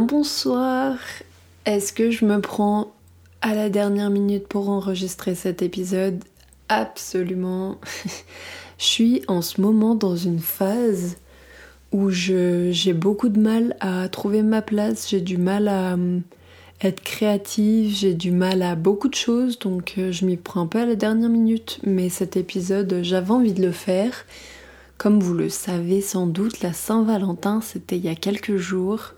bonsoir. Est-ce que je me prends à la dernière minute pour enregistrer cet épisode? Absolument. je suis en ce moment dans une phase où j'ai beaucoup de mal à trouver ma place, j'ai du mal à hum, être créative, j'ai du mal à beaucoup de choses, donc euh, je m'y prends un peu à la dernière minute. Mais cet épisode, j'avais envie de le faire. Comme vous le savez sans doute, la Saint-Valentin, c'était il y a quelques jours.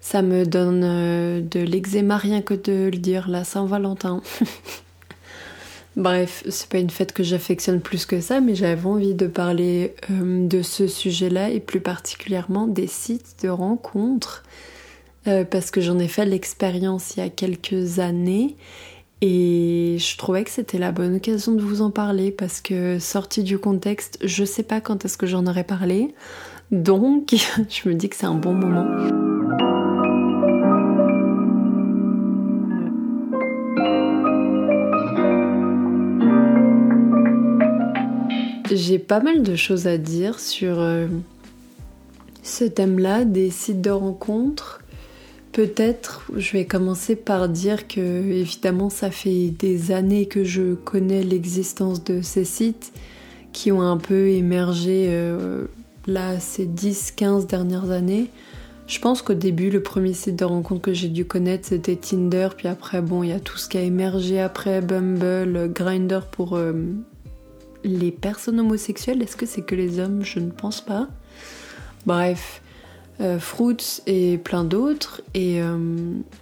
Ça me donne euh, de l'eczéma rien que de le dire, la Saint-Valentin. Bref, c'est pas une fête que j'affectionne plus que ça, mais j'avais envie de parler euh, de ce sujet-là et plus particulièrement des sites de rencontres euh, parce que j'en ai fait l'expérience il y a quelques années et je trouvais que c'était la bonne occasion de vous en parler parce que sorti du contexte, je sais pas quand est-ce que j'en aurais parlé. Donc, je me dis que c'est un bon moment. J'ai pas mal de choses à dire sur euh, ce thème-là, des sites de rencontres. Peut-être, je vais commencer par dire que, évidemment, ça fait des années que je connais l'existence de ces sites qui ont un peu émergé euh, là ces 10-15 dernières années. Je pense qu'au début, le premier site de rencontre que j'ai dû connaître, c'était Tinder. Puis après, bon, il y a tout ce qui a émergé après, Bumble, Grinder pour euh, les personnes homosexuelles. Est-ce que c'est que les hommes? Je ne pense pas. Bref, euh, Fruits et plein d'autres. Et euh,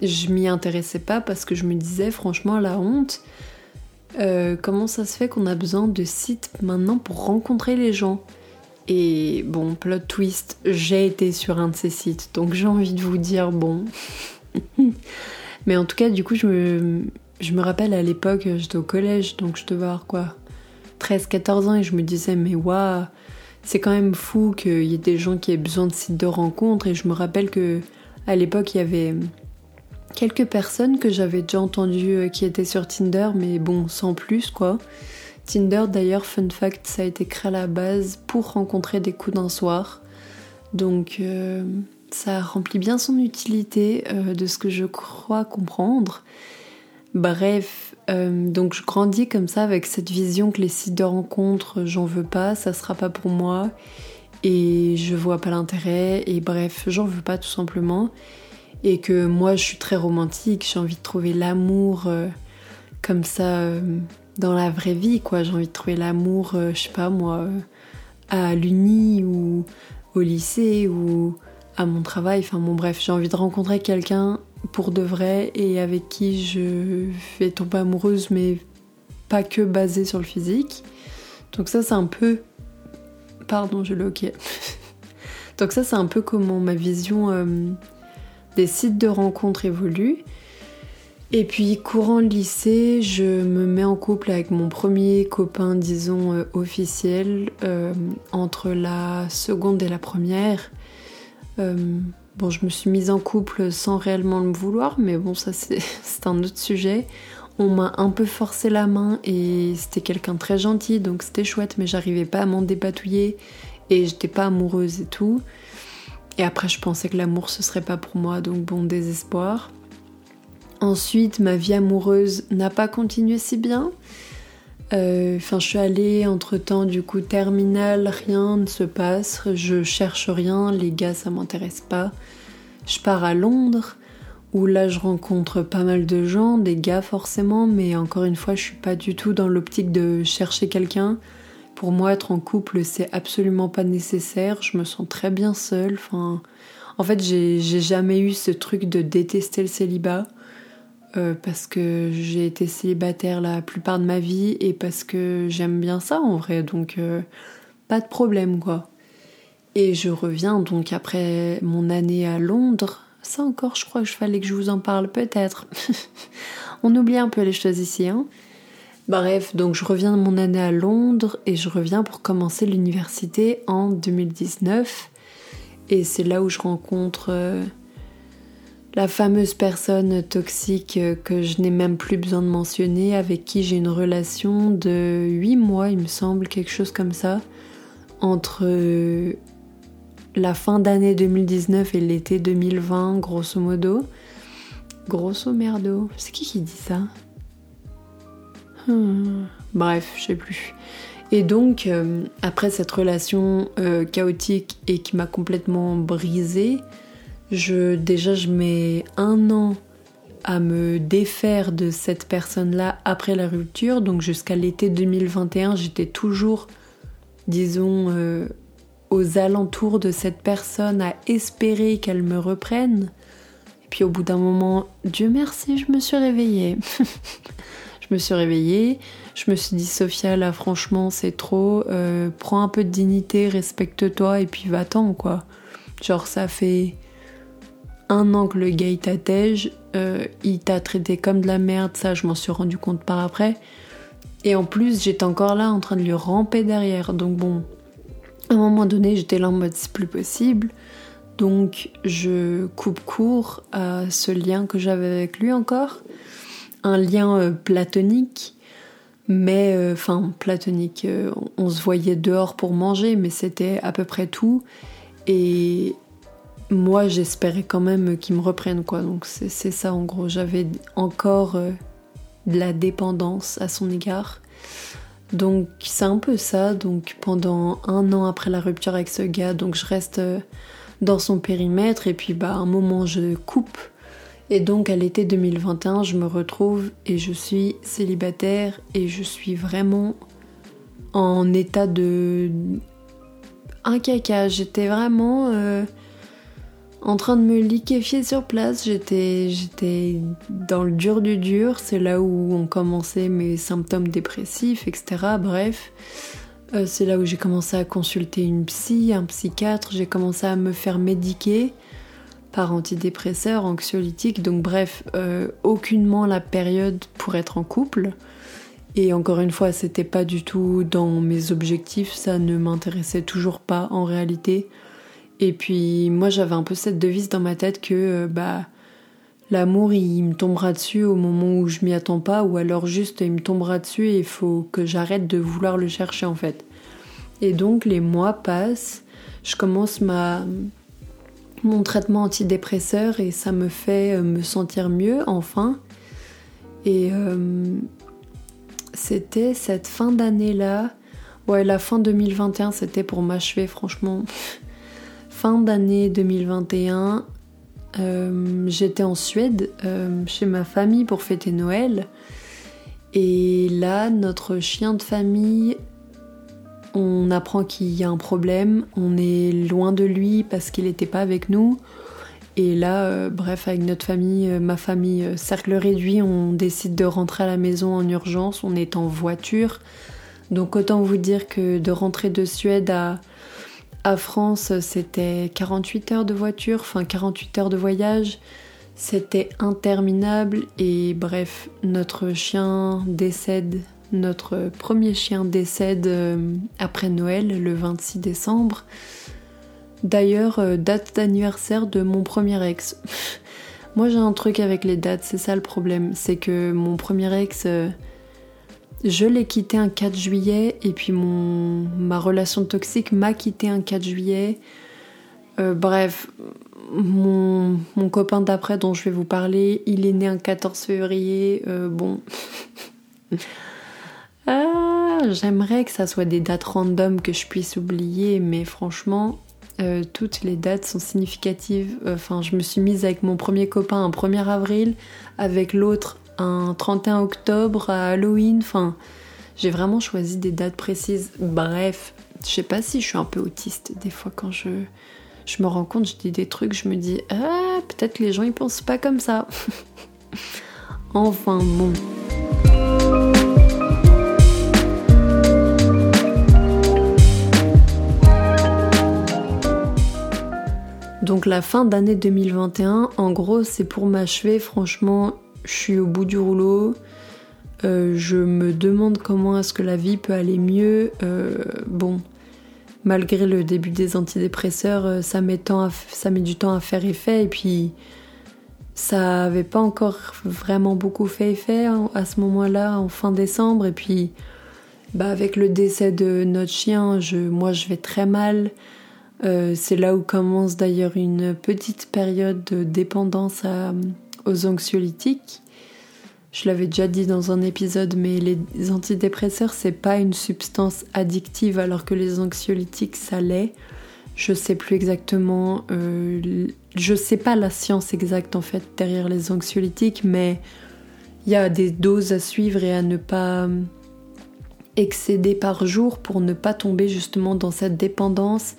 je m'y intéressais pas parce que je me disais, franchement, la honte. Euh, comment ça se fait qu'on a besoin de sites maintenant pour rencontrer les gens? Et bon, plot twist, j'ai été sur un de ces sites, donc j'ai envie de vous dire bon. Mais en tout cas, du coup, je me, je me rappelle à l'époque, j'étais au collège, donc je devais avoir quoi? 13-14 ans, et je me disais, mais waouh, c'est quand même fou qu'il y ait des gens qui aient besoin de sites de rencontres. Et je me rappelle que à l'époque, il y avait quelques personnes que j'avais déjà entendues euh, qui étaient sur Tinder, mais bon, sans plus quoi. Tinder, d'ailleurs, fun fact, ça a été créé à la base pour rencontrer des coups d'un soir. Donc, euh, ça remplit bien son utilité euh, de ce que je crois comprendre. Bref, euh, donc je grandis comme ça avec cette vision que les sites de rencontres, j'en veux pas, ça sera pas pour moi. Et je vois pas l'intérêt. Et bref, j'en veux pas tout simplement. Et que moi je suis très romantique, j'ai envie de trouver l'amour euh, comme ça euh, dans la vraie vie quoi, j'ai envie de trouver l'amour, je sais pas moi, à l'uni ou au lycée ou à mon travail, enfin bon bref, j'ai envie de rencontrer quelqu'un pour de vrai et avec qui je vais tomber amoureuse, mais pas que basée sur le physique. Donc ça, c'est un peu... Pardon, je l'ai ok. Donc ça, c'est un peu comment ma vision euh, des sites de rencontres évolue. Et puis, courant le lycée, je me mets en couple avec mon premier copain, disons, euh, officiel, euh, entre la seconde et la première. Bon, je me suis mise en couple sans réellement le vouloir, mais bon, ça c'est un autre sujet. On m'a un peu forcé la main et c'était quelqu'un très gentil, donc c'était chouette, mais j'arrivais pas à m'en dépatouiller et j'étais pas amoureuse et tout. Et après, je pensais que l'amour ce serait pas pour moi, donc bon, désespoir. Ensuite, ma vie amoureuse n'a pas continué si bien. Euh, enfin, je suis allée entre temps du coup terminale, rien ne se passe, je cherche rien, les gars ça m'intéresse pas. Je pars à Londres où là je rencontre pas mal de gens, des gars forcément, mais encore une fois je suis pas du tout dans l'optique de chercher quelqu'un. Pour moi être en couple c'est absolument pas nécessaire, je me sens très bien seule. Enfin, en fait j'ai jamais eu ce truc de détester le célibat. Euh, parce que j'ai été célibataire la plupart de ma vie et parce que j'aime bien ça en vrai, donc euh, pas de problème quoi. Et je reviens donc après mon année à Londres. Ça encore, je crois que je fallait que je vous en parle peut-être. On oublie un peu les choses ici, hein. Bref, donc je reviens de mon année à Londres et je reviens pour commencer l'université en 2019. Et c'est là où je rencontre euh, la fameuse personne toxique que je n'ai même plus besoin de mentionner, avec qui j'ai une relation de 8 mois, il me semble, quelque chose comme ça, entre la fin d'année 2019 et l'été 2020, grosso modo. Grosso merdo. C'est qui qui dit ça? Hmm. Bref, je sais plus. Et donc, euh, après cette relation euh, chaotique et qui m'a complètement brisée, déjà je mets un an à me défaire de cette personne-là après la rupture. Donc jusqu'à l'été 2021, j'étais toujours, disons, euh, aux alentours de cette personne à espérer qu'elle me reprenne. Et puis au bout d'un moment, Dieu merci, je me suis réveillée. je me suis réveillée, je me suis dit Sophia, là franchement c'est trop, euh, prends un peu de dignité, respecte-toi et puis va-t'en quoi. Genre ça fait un an que le gars il euh, il t'a traité comme de la merde, ça je m'en suis rendu compte par après. Et en plus j'étais encore là en train de lui ramper derrière, donc bon, à un moment donné j'étais là en mode c'est plus possible. Donc je coupe court à ce lien que j'avais avec lui encore, un lien euh, platonique, mais euh, enfin platonique, on se voyait dehors pour manger, mais c'était à peu près tout. Et moi j'espérais quand même qu'ils me reprennent quoi. Donc c'est ça en gros. J'avais encore euh, de la dépendance à son égard. Donc c'est un peu ça. Donc pendant un an après la rupture avec ce gars, donc je reste euh, dans son périmètre et puis bah à un moment je coupe. Et donc à l'été 2021, je me retrouve et je suis célibataire et je suis vraiment en état de un caca. J'étais vraiment euh, en train de me liquéfier sur place. J'étais, dans le dur du dur. C'est là où ont commencé mes symptômes dépressifs, etc. Bref, euh, c'est là où j'ai commencé à consulter une psy, un psychiatre. J'ai commencé à me faire médiquer par antidépresseurs, anxiolytiques. Donc bref, euh, aucunement la période pour être en couple. Et encore une fois, c'était pas du tout dans mes objectifs. Ça ne m'intéressait toujours pas en réalité. Et puis moi j'avais un peu cette devise dans ma tête que euh, bah l'amour il me tombera dessus au moment où je m'y attends pas ou alors juste il me tombera dessus et il faut que j'arrête de vouloir le chercher en fait. Et donc les mois passent, je commence ma mon traitement antidépresseur et ça me fait euh, me sentir mieux enfin. Et euh, c'était cette fin d'année là, ouais la fin 2021 c'était pour m'achever franchement fin d'année 2021, euh, j'étais en Suède euh, chez ma famille pour fêter Noël. Et là, notre chien de famille, on apprend qu'il y a un problème. On est loin de lui parce qu'il n'était pas avec nous. Et là, euh, bref, avec notre famille, ma famille, cercle réduit, on décide de rentrer à la maison en urgence. On est en voiture. Donc autant vous dire que de rentrer de Suède à à France, c'était 48 heures de voiture, enfin 48 heures de voyage. C'était interminable et bref, notre chien décède, notre premier chien décède euh, après Noël, le 26 décembre. D'ailleurs, euh, date d'anniversaire de mon premier ex. Moi j'ai un truc avec les dates, c'est ça le problème. C'est que mon premier ex, euh, je l'ai quitté un 4 juillet et puis mon, ma relation toxique m'a quitté un 4 juillet. Euh, bref, mon, copain d'après dont je vais vous parler, il est né un 14 février. Euh, bon. ah, J'aimerais que ça soit des dates random que je puisse oublier, mais franchement, euh, toutes les dates sont significatives. Enfin, je me suis mise avec mon premier copain un 1er avril, avec l'autre un 31 octobre à Halloween. Enfin, j'ai vraiment choisi des dates précises. Bref, je sais pas si je suis un peu autiste. Des fois, quand je, je me rends compte, je dis des trucs, je me dis Ah, peut-être les gens ils pensent pas comme ça. enfin, bon. Donc la fin d'année 2021, en gros, c'est pour m'achever. Franchement, je suis au bout du rouleau. Euh, je me demande comment est-ce que la vie peut aller mieux. Euh, bon, malgré le début des antidépresseurs, euh, ça met, du temps à faire effet. Et puis, ça avait pas encore vraiment beaucoup fait effet à ce moment-là, en fin décembre. Et puis, bah, avec le décès de notre chien, je, moi, je vais très mal. c'est là où commence d'ailleurs une petite période de dépendance aux anxiolytiques. Je l'avais déjà dit dans un épisode, mais les antidépresseurs, c'est pas une substance addictive alors que les anxiolytiques, ça l'est. Je sais plus exactement, euh, je sais pas la science exacte en fait derrière les anxiolytiques, mais il y a des doses à suivre et à ne pas excéder par jour pour ne pas tomber justement dans cette dépendance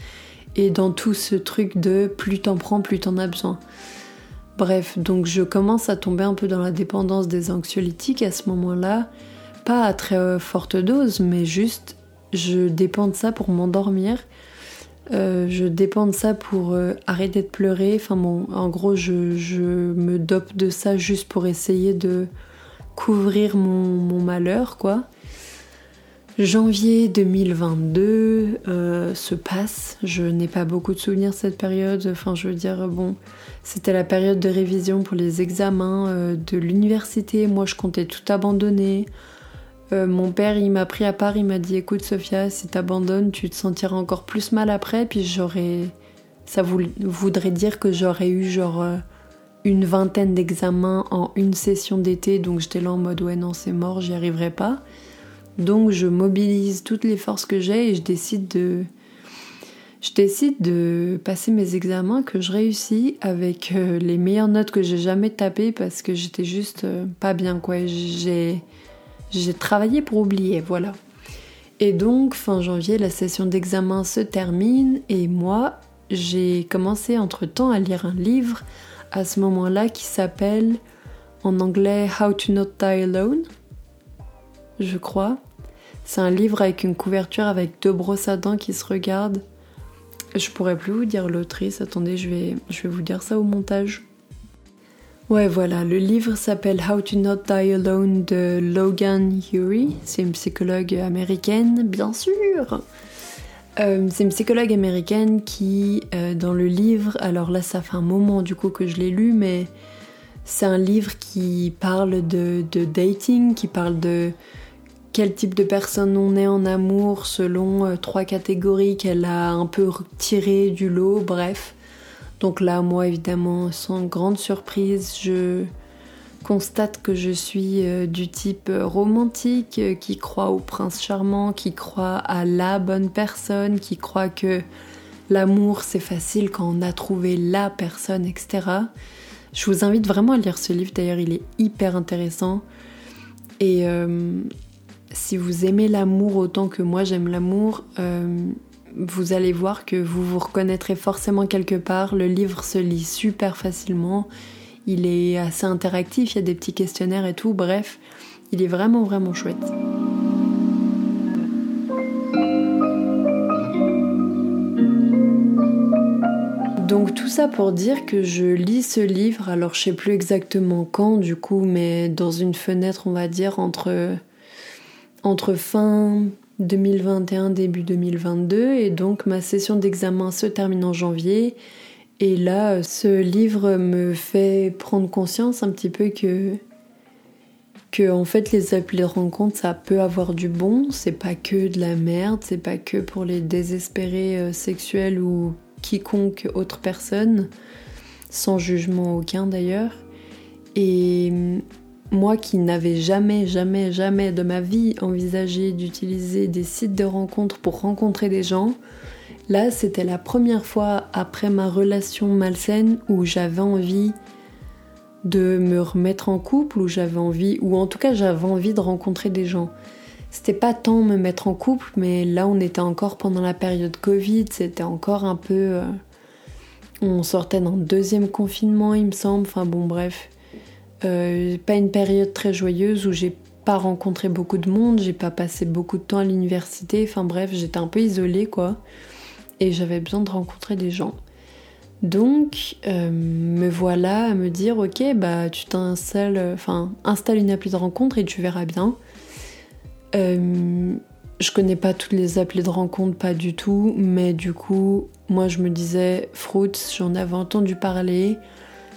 et dans tout ce truc de plus t'en prends, plus t'en as besoin. Bref, donc je commence à tomber un peu dans la dépendance des anxiolytiques à ce moment-là. Pas à très forte dose, mais juste je dépends de ça pour m'endormir. Euh, je dépends de ça pour euh, arrêter de pleurer. Enfin bon, en gros, je, me dope de ça juste pour essayer de couvrir mon malheur, quoi. Janvier 2022 euh, se passe. Je n'ai pas beaucoup de souvenirs de cette période. Enfin, je veux dire, bon, c'était la période de révision pour les examens euh, de l'université. Moi, je comptais tout abandonner. Euh, mon père, il m'a pris à part. Il m'a dit Écoute, Sophia, si t'abandonnes, tu te sentiras encore plus mal après. Puis j'aurais. Ça voudrait dire que j'aurais eu genre une vingtaine d'examens en une session d'été. Donc j'étais là en mode Ouais, non, c'est mort, j'y arriverai pas. Donc je mobilise toutes les forces que j'ai et je décide de passer mes examens que je réussis avec euh, les meilleures notes que j'ai jamais tapées parce que j'étais juste euh, pas bien quoi. J'ai j'ai travaillé pour oublier, voilà. Et donc fin janvier, la session d'examen se termine et moi, j'ai commencé entre-temps à lire un livre à ce moment-là qui s'appelle en anglais How to Not Die Alone, je crois. C'est un livre avec une couverture avec deux brosses à dents qui se regardent. Je pourrais plus vous dire l'autrice, attendez, je vais, vous dire ça au montage. Ouais, voilà, le livre s'appelle How to Not Die Alone de Logan Hury. C'est une psychologue américaine, bien sûr. Euh, c'est une psychologue américaine qui, euh, dans le livre, alors là, ça fait un moment du coup que je l'ai lu, mais c'est un livre qui parle de dating, qui parle de quel type de personne on est en amour selon euh, trois catégories qu'elle a un peu tirées du lot, bref. Donc là, moi, évidemment, sans grande surprise, je constate que je suis euh, du type romantique, euh, qui croit au prince charmant, qui croit à la bonne personne, qui croit que l'amour c'est facile quand on a trouvé la personne, etc. Je vous invite vraiment à lire ce livre, d'ailleurs il est hyper intéressant. Et, si vous aimez l'amour autant que moi j'aime l'amour, euh, vous allez voir que vous vous reconnaîtrez forcément quelque part. Le livre se lit super facilement. Il est assez interactif, il y a des petits questionnaires et tout. Bref, il est vraiment vraiment chouette. Donc tout ça pour dire que je lis ce livre, alors je sais plus exactement quand du coup, mais dans une fenêtre on va dire entre entre fin 2021 début 2022 et donc ma session d'examen se termine en janvier et là ce livre me fait prendre conscience un petit peu que que en fait les applis de rencontre ça peut avoir du bon, c'est pas que de la merde, c'est pas que pour les désespérés euh, sexuels ou quiconque autre personne, sans jugement aucun d'ailleurs. Et moi qui n'avais jamais, jamais, jamais de ma vie envisagé d'utiliser des sites de rencontres pour rencontrer des gens, là c'était la première fois après ma relation malsaine où j'avais envie de me remettre en couple, où j'avais envie, ou en tout cas j'avais envie de rencontrer des gens. C'était pas tant me mettre en couple, mais là on était encore pendant la période Covid, c'était encore un peu. Euh, on sortait d'un deuxième confinement, il me semble, enfin bon, bref. Euh, pas une période très joyeuse où j'ai pas rencontré beaucoup de monde, j'ai pas passé beaucoup de temps à l'université, enfin bref, j'étais un peu isolée quoi. Et j'avais besoin de rencontrer des gens. Donc, euh, me voilà à me dire, ok, bah tu t'installes, enfin, installe une appli de rencontre et tu verras bien. Euh, je connais pas toutes les applis de rencontre, pas du tout, mais du coup, moi je me disais, Fruits, j'en avais entendu parler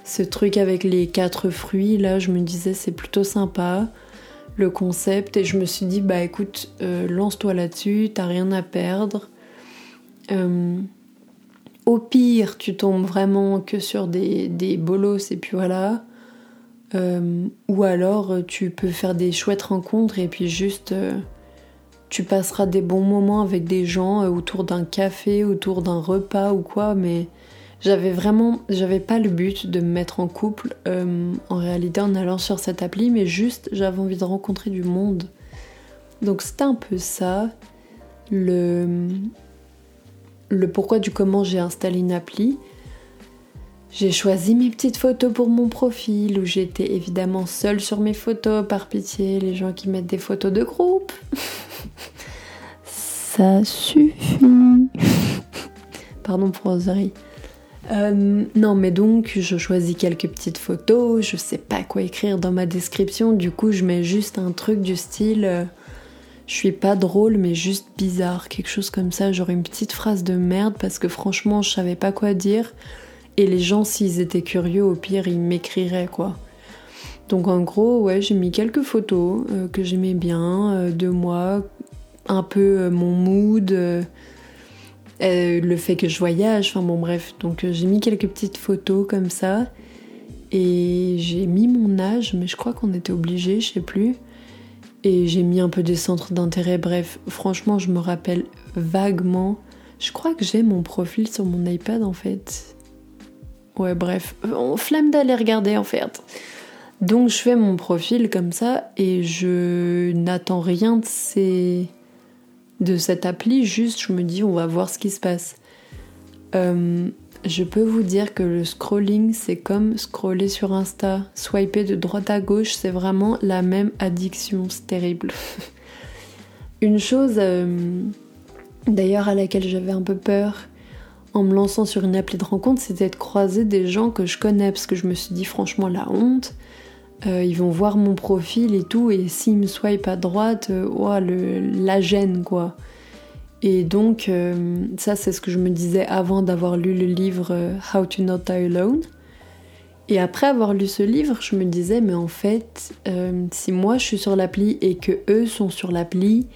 ce truc avec les quatre fruits, là, je me disais c'est plutôt sympa le concept et je me suis dit bah écoute, euh, lance-toi là-dessus, t'as rien à perdre. Euh, au pire, tu tombes vraiment que sur des, des bolos et puis voilà. Euh, ou alors tu peux faire des chouettes rencontres et puis juste tu passeras des bons moments avec des gens autour d'un café, autour d'un repas ou quoi, mais j'avais vraiment, j'avais pas le but de me mettre en couple en réalité en allant sur cette appli, mais juste j'avais envie de rencontrer du monde. Donc c'était un peu ça le, le pourquoi du comment j'ai installé une appli. J'ai choisi mes petites photos pour mon profil où j'étais évidemment seule sur mes photos, par pitié, les gens qui mettent des photos de groupe. Ça suffit. Pardon pour oserie. Euh, non, mais donc je choisis quelques petites photos, je sais pas quoi écrire dans ma description, du coup je mets juste un truc du style euh, je suis pas drôle mais juste bizarre, quelque chose comme ça, genre une petite phrase de merde parce que franchement je savais pas quoi dire. Et les gens, s'ils étaient curieux, au pire, ils m'écriraient, quoi. Donc en gros, ouais, j'ai mis quelques photos euh, que j'aimais bien de moi, un peu mon mood, le fait que je voyage, enfin bon bref. Donc j'ai mis quelques petites photos comme ça. Et j'ai mis mon âge, mais je crois qu'on était obligé, je sais plus. Et j'ai mis un peu des centres d'intérêt, bref, franchement, je me rappelle vaguement. Je crois que j'ai mon profil sur mon iPad en fait. Ouais, bref, on flamme d'aller regarder en fait. Donc je fais mon profil comme ça et je n'attends rien de ces de cette appli, juste je me dis on va voir ce qui se passe. Euh, je peux vous dire que le scrolling c'est comme scroller sur Insta, swiper de droite à gauche, c'est vraiment la même addiction, c'est terrible. Une chose euh, d'ailleurs à laquelle j'avais un peu peur, en me lançant sur une appli de rencontre, c'était de croiser des gens que je connais, parce que je me suis dit franchement la honte. Euh, ils vont voir mon profil et tout, et s'ils me swipe à droite, euh, la gêne quoi. Et donc, euh, ça c'est ce que je me disais avant d'avoir lu le livre How to Not Die Alone. Et après avoir lu ce livre, je me disais, mais en fait, si moi je suis sur l'appli et que eux sont sur l'appli,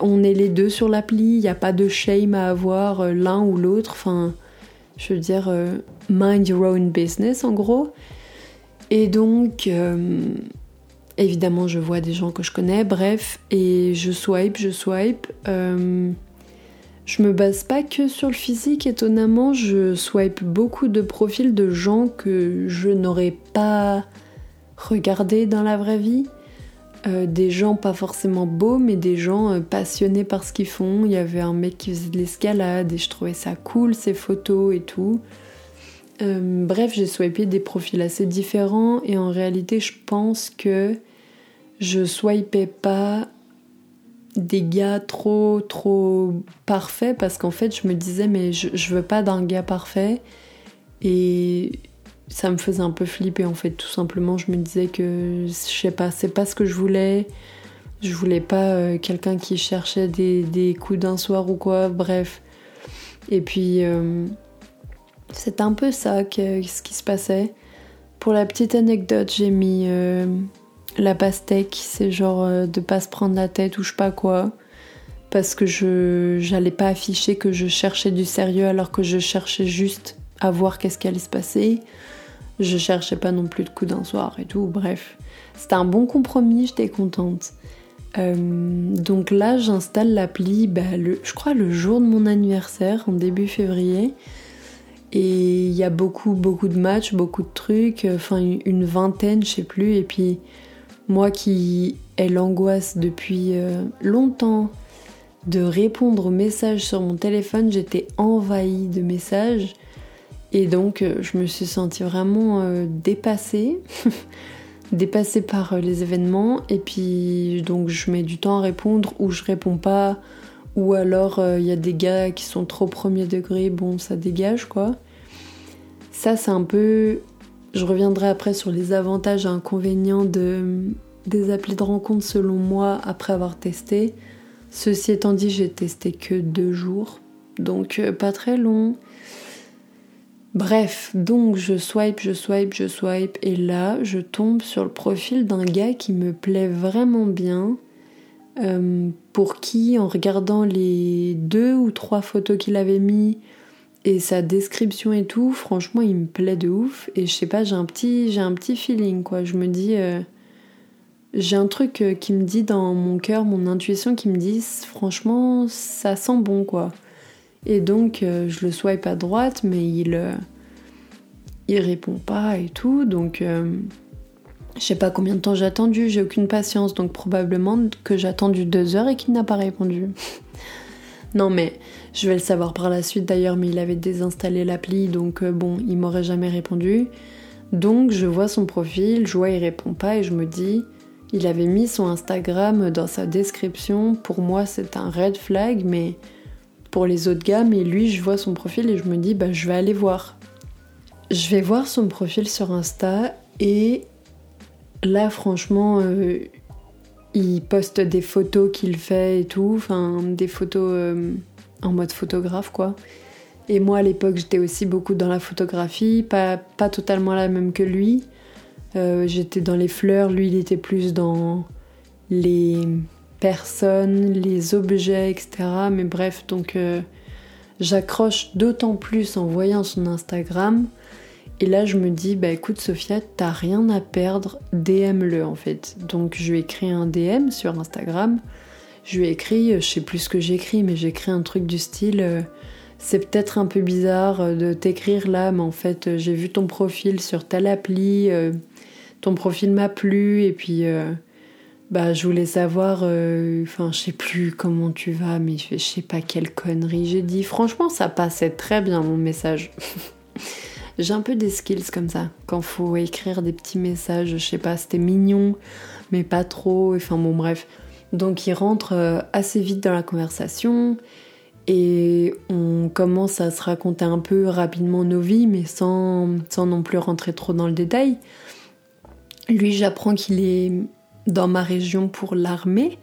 on est les deux sur l'appli, il n'y a pas de shame à avoir euh, l'un ou l'autre. Enfin, je veux dire, euh, mind your own business en gros. Et donc, euh, évidemment, je vois des gens que je connais, bref, et je swipe, je swipe. je me base pas que sur le physique, étonnamment, je swipe beaucoup de profils de gens que je n'aurais pas regardé dans la vraie vie. Euh, des gens pas forcément beaux, mais des gens euh, passionnés par ce qu'ils font. Il y avait un mec qui faisait de l'escalade et je trouvais ça cool, ses photos et tout. Euh, bref, j'ai swipé des profils assez différents et en réalité, je pense que je swipais pas des gars trop trop parfaits parce qu'en fait, je me disais, mais je, veux pas d'un gars parfait. Et ça me faisait un peu flipper en fait, tout simplement. Je me disais que, je sais pas, c'est pas ce que je voulais. Je voulais pas euh, quelqu'un qui cherchait des, coups d'un soir ou quoi, bref. Et puis, euh, c'est un peu ça ce qui se passait. Pour la petite anecdote, j'ai mis euh, la pastèque, c'est genre de pas se prendre la tête ou je sais pas quoi. Parce que je j'allais pas afficher que je cherchais du sérieux alors que je cherchais juste à voir qu'est-ce qui allait se passer. Je cherchais pas non plus de coup d'un soir et tout, bref. C'était un bon compromis, j'étais contente. Euh, donc là, j'installe l'appli, bah, je crois le jour de mon anniversaire, en début février. Et il y a beaucoup, beaucoup de matchs, beaucoup de trucs, enfin une vingtaine, je sais plus. Et puis moi qui ai l'angoisse depuis euh, longtemps de répondre aux messages sur mon téléphone, j'étais envahie de messages. Et donc, euh, je me suis sentie vraiment euh, dépassée, dépassée par euh, les événements. Et puis, donc, je mets du temps à répondre ou je réponds pas. Ou alors, il y a des gars qui sont trop premier degré, bon, ça dégage quoi. Ça, c'est un peu. Je reviendrai après sur les avantages et inconvénients de, des applis de rencontre selon moi après avoir testé. Ceci étant dit, j'ai testé que deux jours, donc pas très long. Bref, donc je swipe, je swipe, je swipe, et là je tombe sur le profil d'un gars qui me plaît vraiment bien, euh, pour qui, en regardant les deux ou trois photos qu'il avait mis, Et sa description et tout, franchement, il me plaît de ouf. Et je sais pas, j'ai un petit, j'ai un petit feeling, quoi. Je me dis, euh, j'ai un truc euh, qui me dit dans mon cœur, mon intuition qui me dit, franchement, ça sent bon, quoi. Et donc, je le swipe à droite, mais il, il répond pas et tout. Donc, je sais pas combien de temps j'ai attendu, j'ai aucune patience. Donc, probablement que j'ai attendu deux heures et qu'il n'a pas répondu. non, mais je vais le savoir par la suite d'ailleurs, mais il avait désinstallé l'appli, donc euh, bon, il m'aurait jamais répondu. Donc je vois son profil, je vois il répond pas et je me dis, il avait mis son Instagram dans sa description. Pour moi, c'est un red flag, mais pour les autres gars, mais lui, je vois son profil et je me dis, bah je vais aller voir. Je vais voir son profil sur Insta et là, franchement, euh, il poste des photos qu'il fait et tout, enfin des photos. Euh, en mode photographe, quoi. Et moi, à l'époque, j'étais aussi beaucoup dans la photographie, pas, pas totalement la même que lui. Euh, j'étais dans les fleurs, lui, il était plus dans les personnes, les objets, etc. Mais bref, donc j'accroche d'autant plus en voyant son Instagram. Et là, je me dis, bah écoute, Sophia, t'as rien à perdre, DM-le en fait. Donc, je lui ai écrit un DM sur Instagram je lui ai écrit, euh, je sais plus ce que j'ai écrit, mais j'ai écrit un truc du style euh, c'est peut-être un peu bizarre euh, de t'écrire là, mais en fait j'ai vu ton profil sur telle appli, ton profil m'a plu et puis bah je voulais savoir, enfin je sais plus comment tu vas, mais je sais pas quelle connerie j'ai dit. Franchement ça passait très bien mon message. j'ai un peu des skills comme ça quand faut écrire des petits messages, je sais pas, c'était mignon mais pas trop. Enfin bon bref. Donc il rentre euh, assez vite dans la conversation et on commence à se raconter un peu rapidement nos vies, mais sans, sans non plus rentrer trop dans le détail. Lui, j'apprends qu'il est dans ma région pour l'armée.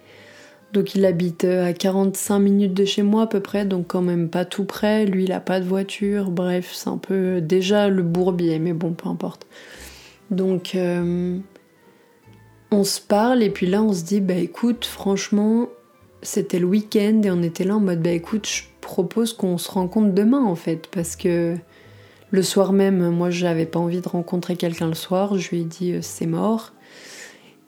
Donc il habite euh, à 45 minutes de chez moi à peu près, donc quand même pas tout près. Lui, il a pas de voiture. Bref, c'est un peu déjà le bourbier, mais bon, peu importe. Donc euh, on se parle et puis là on se dit bah écoute franchement c'était le week-end et on était là en mode bah écoute je propose qu'on se rencontre demain en fait parce que le soir même moi j'avais pas envie de rencontrer quelqu'un le soir je lui ai dit euh, c'est mort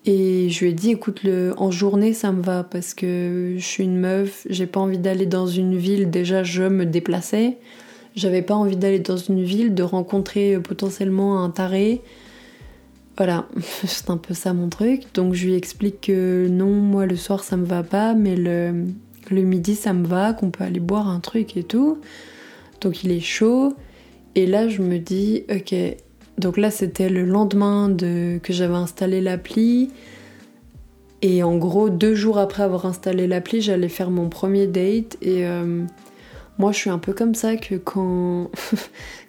et je lui ai dit écoute le en journée ça me va parce que je suis une meuf j'ai pas envie d'aller dans une ville déjà je me déplaçais j'avais pas envie d'aller dans une ville de rencontrer euh, potentiellement un taré voilà, c'est un peu ça mon truc. Donc je lui explique que non, moi le soir ça me va pas, mais le, le midi ça me va, qu'on peut aller boire un truc et tout. Donc il est chaud. Et là je me dis, ok. Donc là c'était le lendemain de, que j'avais installé l'appli. Et en gros, deux jours après avoir installé l'appli, j'allais faire mon premier date. Et euh, moi, je suis un peu comme ça que quand,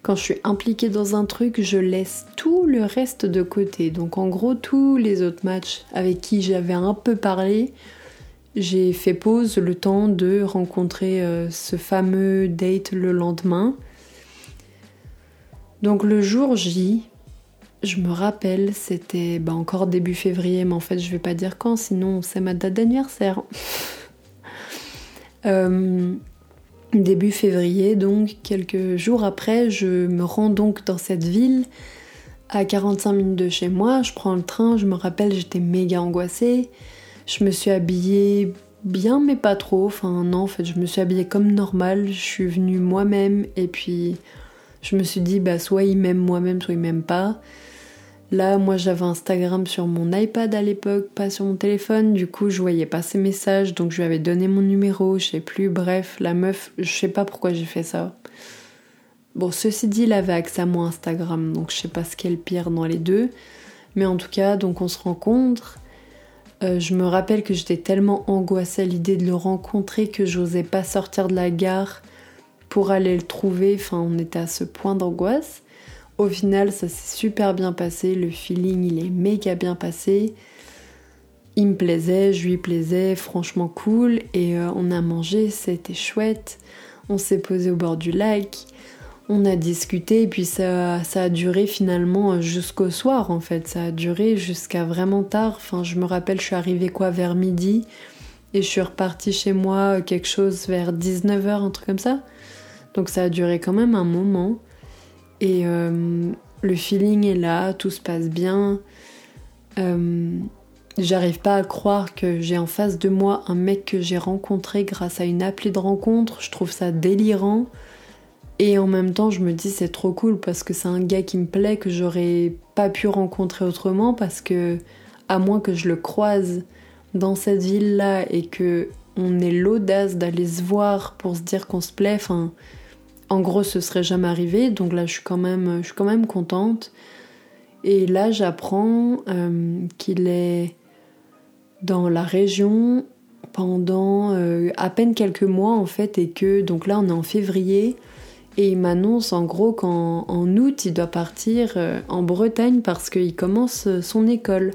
je suis impliquée dans un truc, je laisse tout le reste de côté. Donc en gros, tous les autres matchs avec qui j'avais un peu parlé, j'ai fait pause le temps de rencontrer euh, ce fameux date le lendemain. Donc le jour J, je me rappelle, c'était bah, encore début février, mais en fait je vais pas dire quand, sinon c'est ma date d'anniversaire. euh, début février, donc quelques jours après, je me rends donc dans cette ville à 45 minutes de chez moi. Je prends le train, je me rappelle, j'étais méga angoissée. Je me suis habillée bien, mais pas trop. Enfin, non, en fait, je me suis habillée comme normal. Je suis venue moi-même et puis je me suis dit, bah, soit il m'aime moi-même, soit il m'aime pas. Là, moi j'avais Instagram sur mon iPad à l'époque, pas sur mon téléphone, du coup je voyais pas ses messages, donc je lui avais donné mon numéro, je sais plus, bref, la meuf, je sais pas pourquoi j'ai fait ça. Bon, ceci dit, il avait accès à mon Instagram, donc je sais pas ce qui est le pire dans les deux. Mais en tout cas, donc on se rencontre. Euh, je me rappelle que j'étais tellement angoissée à l'idée de le rencontrer que j'osais pas sortir de la gare pour aller le trouver. Enfin, on était à ce point d'angoisse. Au final, ça s'est super bien passé, le feeling il est méga bien passé. Il me plaisait, je lui plaisais, franchement cool. Et euh, on a mangé, c'était chouette. On s'est posé au bord du lac, on a discuté, et puis ça, ça a duré finalement jusqu'au soir en fait. Ça a duré jusqu'à vraiment tard. Enfin, je me rappelle, je suis arrivée quoi vers midi, et je suis repartie chez moi quelque chose vers 19h, un truc comme ça. Donc ça a duré quand même un moment. Et euh, le feeling est là, tout se passe bien. Euh, j'arrive pas à croire que j'ai en face de moi un mec que j'ai rencontré grâce à une appli de rencontre. Je trouve ça délirant. Et en même temps, je me dis c'est trop cool parce que c'est un gars qui me plaît que j'aurais pas pu rencontrer autrement parce que à moins que je le croise dans cette ville-là et que on ait l'audace d'aller se voir pour se dire qu'on se plaît, enfin en gros, ce serait jamais arrivé, donc là, je suis quand même, je suis quand même contente. Et là, j'apprends euh, qu'il est dans la région pendant euh, à peine quelques mois en fait, et que donc là, on est en février. Et il m'annonce en gros qu'en août, il doit partir euh, en Bretagne parce qu'il commence son école.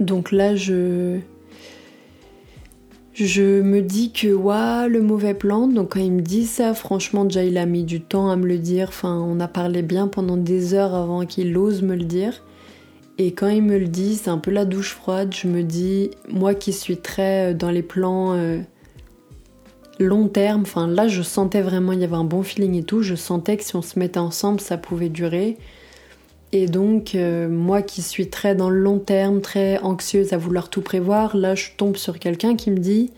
Donc là, je, je me dis que waouh, le mauvais plan. Donc quand il me dit ça, franchement, déjà il a mis du temps à me le dire. Enfin, on a parlé bien pendant des heures avant qu'il ose me le dire. Et quand il me le dit, c'est un peu la douche froide. Je me dis, moi qui suis très euh, dans les plans euh, long terme, enfin là je sentais vraiment, il y avait un bon feeling et tout. Je sentais que si on se mettait ensemble, ça pouvait durer. Et donc, euh, moi qui suis très dans le long terme, très anxieuse à vouloir tout prévoir, là je tombe sur quelqu'un qui me dit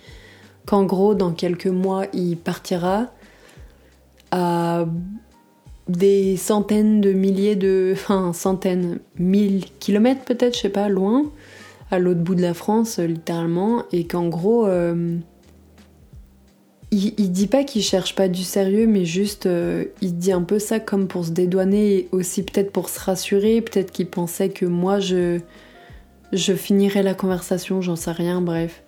qu'en gros, dans quelques mois, il partira à des centaines de milliers de. Enfin, centaines, mille kilomètres peut-être, je sais pas, loin, à l'autre bout de la France, littéralement, et qu'en gros. Euh, il, dit pas qu'il cherche pas du sérieux, mais juste euh, il dit un peu ça comme pour se dédouaner et aussi peut-être pour se rassurer. Peut-être qu'il pensait que moi je, je finirais la conversation, j'en sais rien, bref.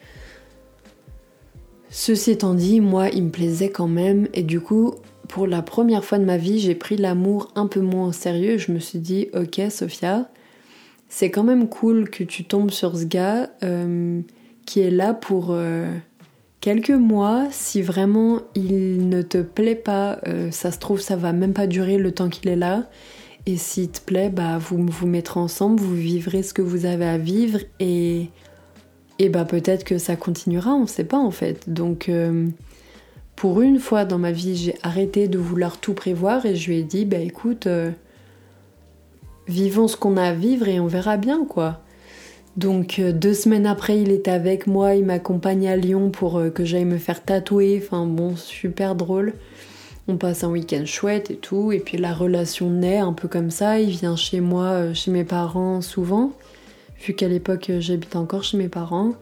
Ceci étant dit, moi il me plaisait quand même et du coup, pour la première fois de ma vie, j'ai pris l'amour un peu moins au sérieux. Je me suis dit, ok Sophia, c'est quand même cool que tu tombes sur ce gars euh, qui est là pour. Euh, quelques mois, si vraiment il ne te plaît pas, euh, ça se trouve ça va même pas durer le temps qu'il est là. Et s'il te plaît, bah vous vous mettrez ensemble, vous vivrez ce que vous avez à vivre et et bah peut-être que ça continuera, on sait pas en fait. Donc euh, pour une fois dans ma vie, j'ai arrêté de vouloir tout prévoir et je lui ai dit bah écoute, euh, vivons ce qu'on a à vivre et on verra bien quoi. Donc euh, deux semaines après, il était avec moi, il m'accompagne à Lyon pour euh, que j'aille me faire tatouer. Enfin bon, super drôle. On passe un week-end chouette et tout. Et puis la relation naît un peu comme ça. Il vient chez moi, euh, chez mes parents souvent, vu qu'à l'époque j'habite encore chez mes parents.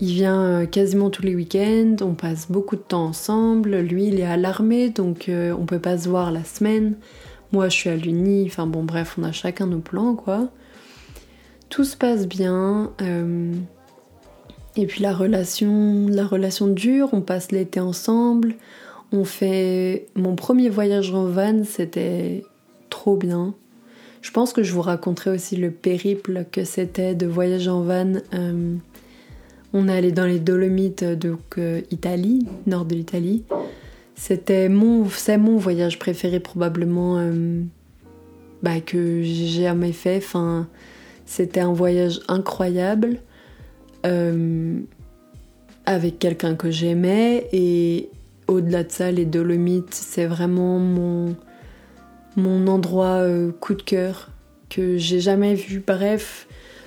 Il vient quasiment tous les week-ends, on passe beaucoup de temps ensemble. Lui, il est à l'armée, donc on peut pas se voir la semaine. Moi, je suis à l'Uni. Enfin bon, bref, on a chacun nos plans, quoi tout se passe bien. Euh, et puis la relation, la relation dure, on passe l'été ensemble. On fait mon premier voyage en van, c'était trop bien. Je pense que je vous raconterai aussi le périple que c'était de voyager en van. Euh, on est allé dans les Dolomites, donc euh, Italie, nord de l'Italie. C'était mon, c'est mon voyage préféré probablement bah, que j'ai jamais fait. Enfin, c'était un voyage incroyable euh, avec quelqu'un que j'aimais et au-delà de ça, les Dolomites, c'est vraiment mon, mon endroit euh, coup de cœur que j'ai jamais vu. Bref,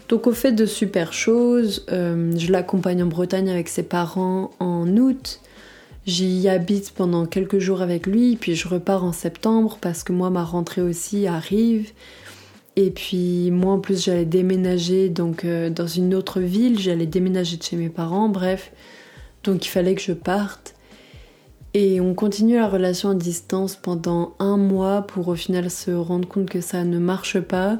donc au fait de super choses, euh, je l'accompagne en Bretagne avec ses parents en août. J'y habite pendant quelques jours avec lui, puis je repars en septembre parce que moi ma rentrée aussi arrive. Et puis moi en plus j'allais déménager donc euh, dans une autre ville, j'allais déménager de chez mes parents, bref. Donc il fallait que je parte. Et on continue la relation à distance pendant un mois pour au final se rendre compte que ça ne marche pas.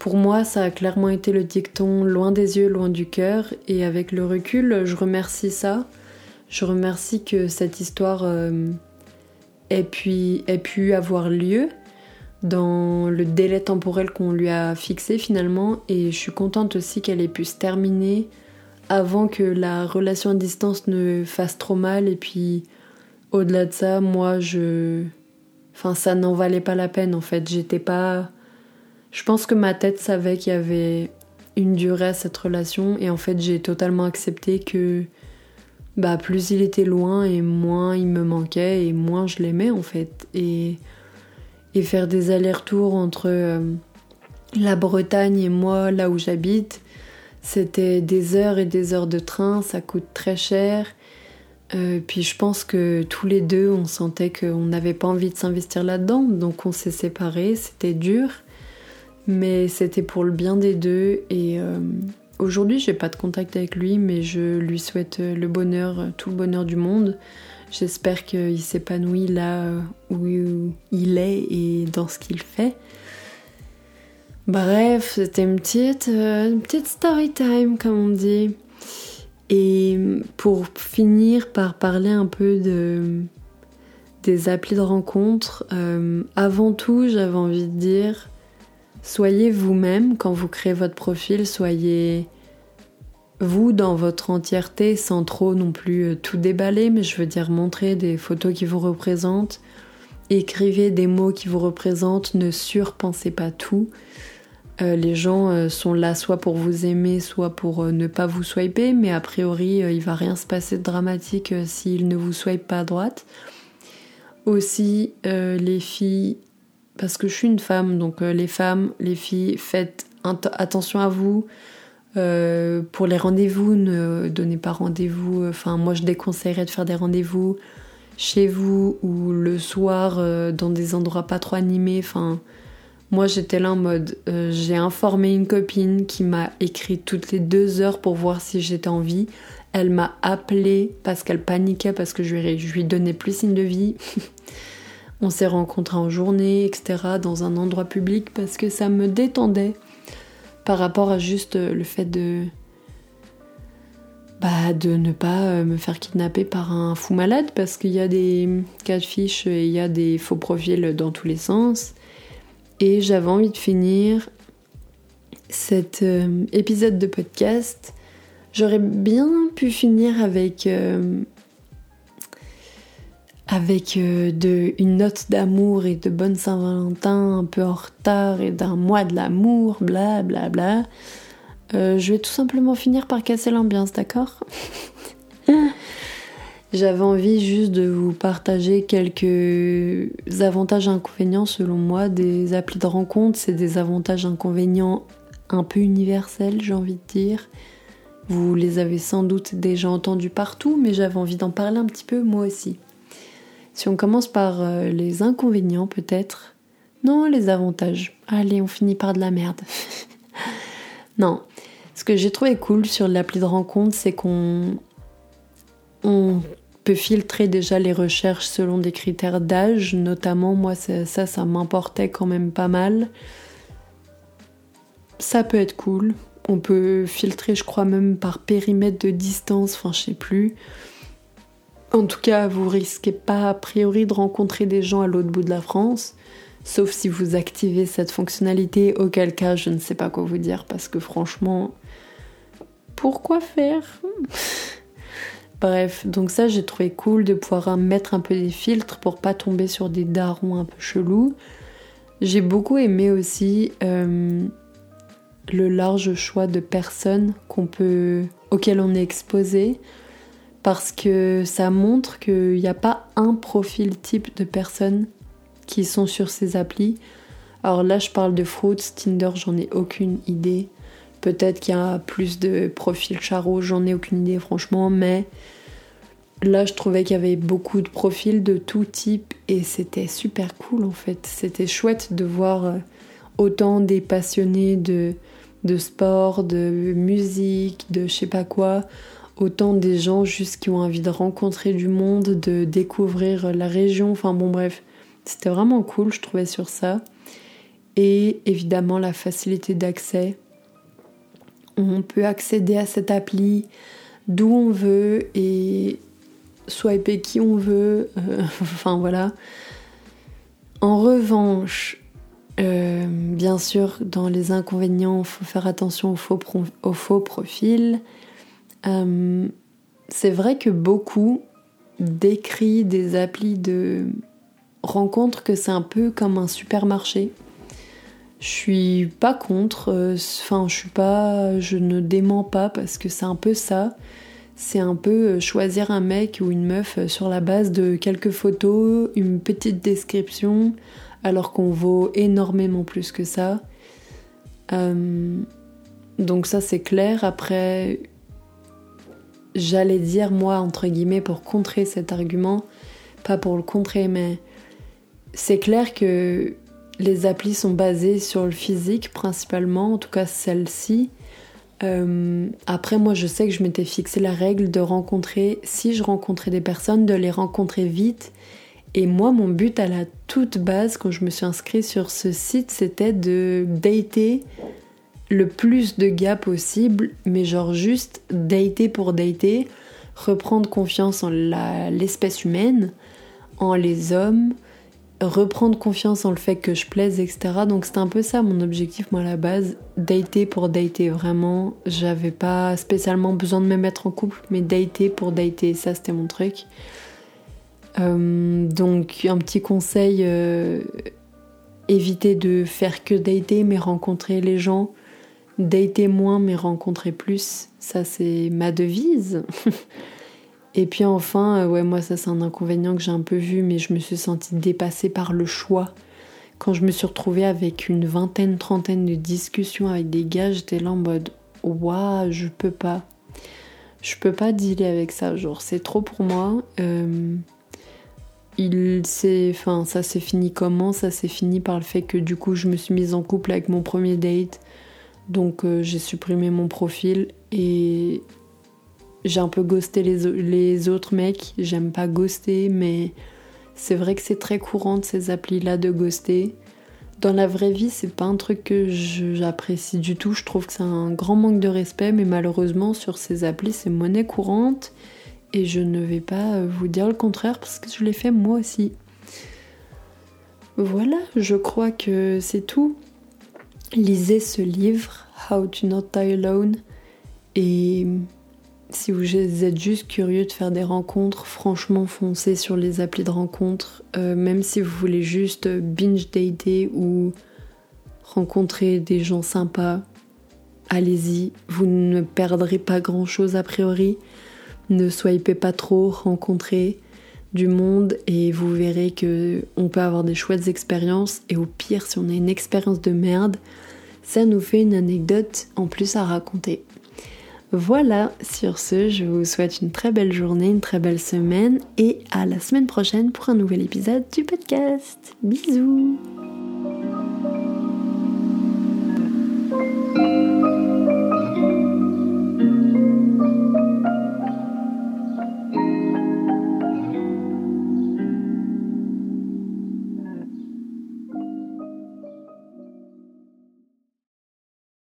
Pour moi, ça a clairement été le dicton loin des yeux, loin du cœur. Et avec le recul, je remercie ça. Je remercie que cette histoire euh, ait pu avoir lieu dans le délai temporel qu'on lui a fixé finalement. Et je suis contente aussi qu'elle ait pu se terminer avant que la relation à distance ne fasse trop mal. Et puis au-delà de ça moi je enfin ça n'en valait pas la peine en fait. J'étais pas je pense que ma tête savait qu'il y avait une durée à cette relation. Et en fait j'ai totalement accepté que bah plus il était loin et moins il me manquait et moins je l'aimais en fait. Et, et faire des allers-retours entre euh, la Bretagne et moi, là où j'habite, c'était des heures et des heures de train, ça coûte très cher. Euh, puis je pense que tous les deux, on sentait qu'on n'avait pas envie de s'investir là-dedans, donc on s'est séparés, c'était dur, mais c'était pour le bien des deux. Et euh, aujourd'hui, j'ai pas de contact avec lui, mais je lui souhaite le bonheur, tout le bonheur du monde. J'espère qu'il s'épanouit là où il est et dans ce qu'il fait. Bref, c'était une petite, euh, une petite story time, comme on dit. Et pour finir par parler un peu de, des applis de rencontre, euh, avant tout, j'avais envie de dire, soyez vous-même quand vous créez votre profil, soyez vous dans votre entièreté sans trop non plus euh, tout déballer, mais je veux dire montrer des photos qui vous représentent, écrivez des mots qui vous représentent, ne surpensez pas tout. Euh, les gens euh, sont là soit pour vous aimer, soit pour ne pas vous swiper, mais a priori il va rien se passer de dramatique s'ils ne vous swipent pas à droite. Aussi les filles, parce que je suis une femme, donc les femmes, les filles, faites attention à vous. Euh, pour les rendez-vous, ne donnez pas rendez-vous. Enfin, moi, je déconseillerais de faire des rendez-vous chez vous ou le soir euh, dans des endroits pas trop animés. Enfin, moi, j'étais là en mode, euh, j'ai informé une copine qui m'a écrit toutes les deux heures pour voir si j'étais en vie. Elle m'a appelé parce qu'elle paniquait parce que je lui donnais plus signe de vie. On s'est rencontrés en journée, etc., dans un endroit public parce que ça me détendait par rapport à juste euh, le fait de bah, ne pas euh, me faire kidnapper par un fou malade parce qu'il y a des fiches et il y a des faux profils dans tous les sens. Et j'avais envie de finir cet euh, épisode de podcast. J'aurais bien pu finir avec avec euh, de, une note d'amour et de bonne Saint-Valentin un peu en retard et d'un mois de l'amour, bla. Euh, je vais tout simplement finir par casser l'ambiance, d'accord? J'avais envie juste de vous partager quelques avantages et inconvénients selon moi des applis de rencontre. C'est des avantages et inconvénients un peu universels, j'ai envie de dire. Vous les avez sans doute déjà entendus partout, mais j'avais envie d'en parler un petit peu moi aussi. Si on commence par euh, les inconvénients peut-être. Non, les avantages. Allez, on finit par de la merde. non. Ce que j'ai trouvé cool sur l'appli de rencontre, c'est qu'on on peut filtrer déjà les recherches selon des critères d'âge, notamment moi ça, ça m'importait quand même pas mal. Ça peut être cool. On peut filtrer, je crois même par périmètre de distance, enfin je sais plus. En tout cas, vous risquez pas a priori de rencontrer des gens à l'autre bout de la France, sauf si vous activez cette fonctionnalité, auquel cas je ne sais pas quoi vous dire parce que franchement, pourquoi faire? Bref, donc ça j'ai trouvé cool de pouvoir mettre un peu des filtres pour pas tomber sur des darons un peu chelous. J'ai beaucoup aimé aussi euh, le large choix de personnes auxquelles on est exposé parce que ça montre qu'il n'y a pas un profil type de personnes qui sont sur ces applis. Alors là, je parle de Fruits, Tinder, j'en ai aucune idée. Peut-être qu'il y a plus de profils charo, j'en ai aucune idée franchement, mais là, je trouvais qu'il y avait beaucoup de profils de tout type et c'était super cool en fait. C'était chouette de voir euh, autant des passionnés de, de sport, de musique, de je sais pas quoi autant des gens juste qui ont envie de rencontrer du monde, de découvrir la région, enfin bon bref, c'était vraiment cool je trouvais sur ça. Et évidemment la facilité d'accès. On peut accéder à cette appli d'où on veut et swiper qui on veut, euh, enfin voilà. En revanche, euh, bien sûr, dans les inconvénients, il faut faire attention aux faux, aux faux profils. Euh, c'est vrai que beaucoup décrit des applis de rencontres que c'est un peu comme un supermarché. Je suis pas contre, euh, enfin je suis pas, je ne dément pas parce que c'est un peu ça. c'est un peu choisir un mec ou une meuf sur la base de quelques photos, une petite description, alors qu'on vaut énormément plus que ça. Euh, donc ça c'est clair. Après, j'allais dire moi entre guillemets pour contrer cet argument, pas pour le contrer, mais c'est clair que les applis sont basées sur le physique principalement, en tout cas celle-ci. Euh, après, moi, je sais que je m'étais fixé la règle de rencontrer, si je rencontrais des personnes, de les rencontrer vite. Et moi, mon but à la toute base, quand je me suis inscrite sur ce site, c'était de dater le plus de gars possible, mais genre juste dater pour dater, reprendre confiance en l'espèce humaine, en les hommes, reprendre confiance en le fait que je plaise, etc. Donc c'était un peu ça mon objectif, moi à la base, dater pour dater, vraiment. J'avais pas spécialement besoin de me mettre en couple, mais dater pour dater, ça c'était mon truc. Euh, donc un petit conseil, euh, éviter de faire que dater, mais rencontrer les gens. Dater moins, mais rencontrer plus, ça c'est ma devise. Et puis enfin, euh, ouais, moi ça c'est un inconvénient que j'ai un peu vu, mais je me suis sentie dépassée par le choix. Quand je me suis retrouvée avec une vingtaine, trentaine de discussions avec des gars, j'étais là en mode waouh, je peux pas. Je peux pas dealer avec ça, genre c'est trop pour moi. Euh, il s'est, enfin ça s'est fini comment? Ça s'est fini par le fait que du coup je me suis mise en couple avec mon premier date, donc euh, j'ai supprimé mon profil et j'ai un peu ghosté les, autres mecs. J'aime pas ghoster, mais c'est vrai que c'est très courant de ces applis-là de ghoster. Dans la vraie vie, c'est pas un truc que j'apprécie du tout. Je trouve que c'est un grand manque de respect, mais malheureusement, sur ces applis, c'est monnaie courante. Et je ne vais pas vous dire le contraire parce que je l'ai fait moi aussi. Voilà, je crois que c'est tout. Lisez ce livre, How to Not Die Alone. Et si vous êtes juste curieux de faire des rencontres, franchement foncez sur les applis de rencontres. Euh, même si vous voulez juste binge dater ou rencontrer des gens sympas, allez-y. Vous ne perdrez pas grand chose a priori. Ne soyez pas trop, rencontrez du monde et vous verrez que on peut avoir des chouettes expériences et au pire si on a une expérience de merde, ça nous fait une anecdote en plus à raconter. Voilà, sur ce, je vous souhaite une très belle journée, une très belle semaine et à la semaine prochaine pour un nouvel épisode du podcast. Bisous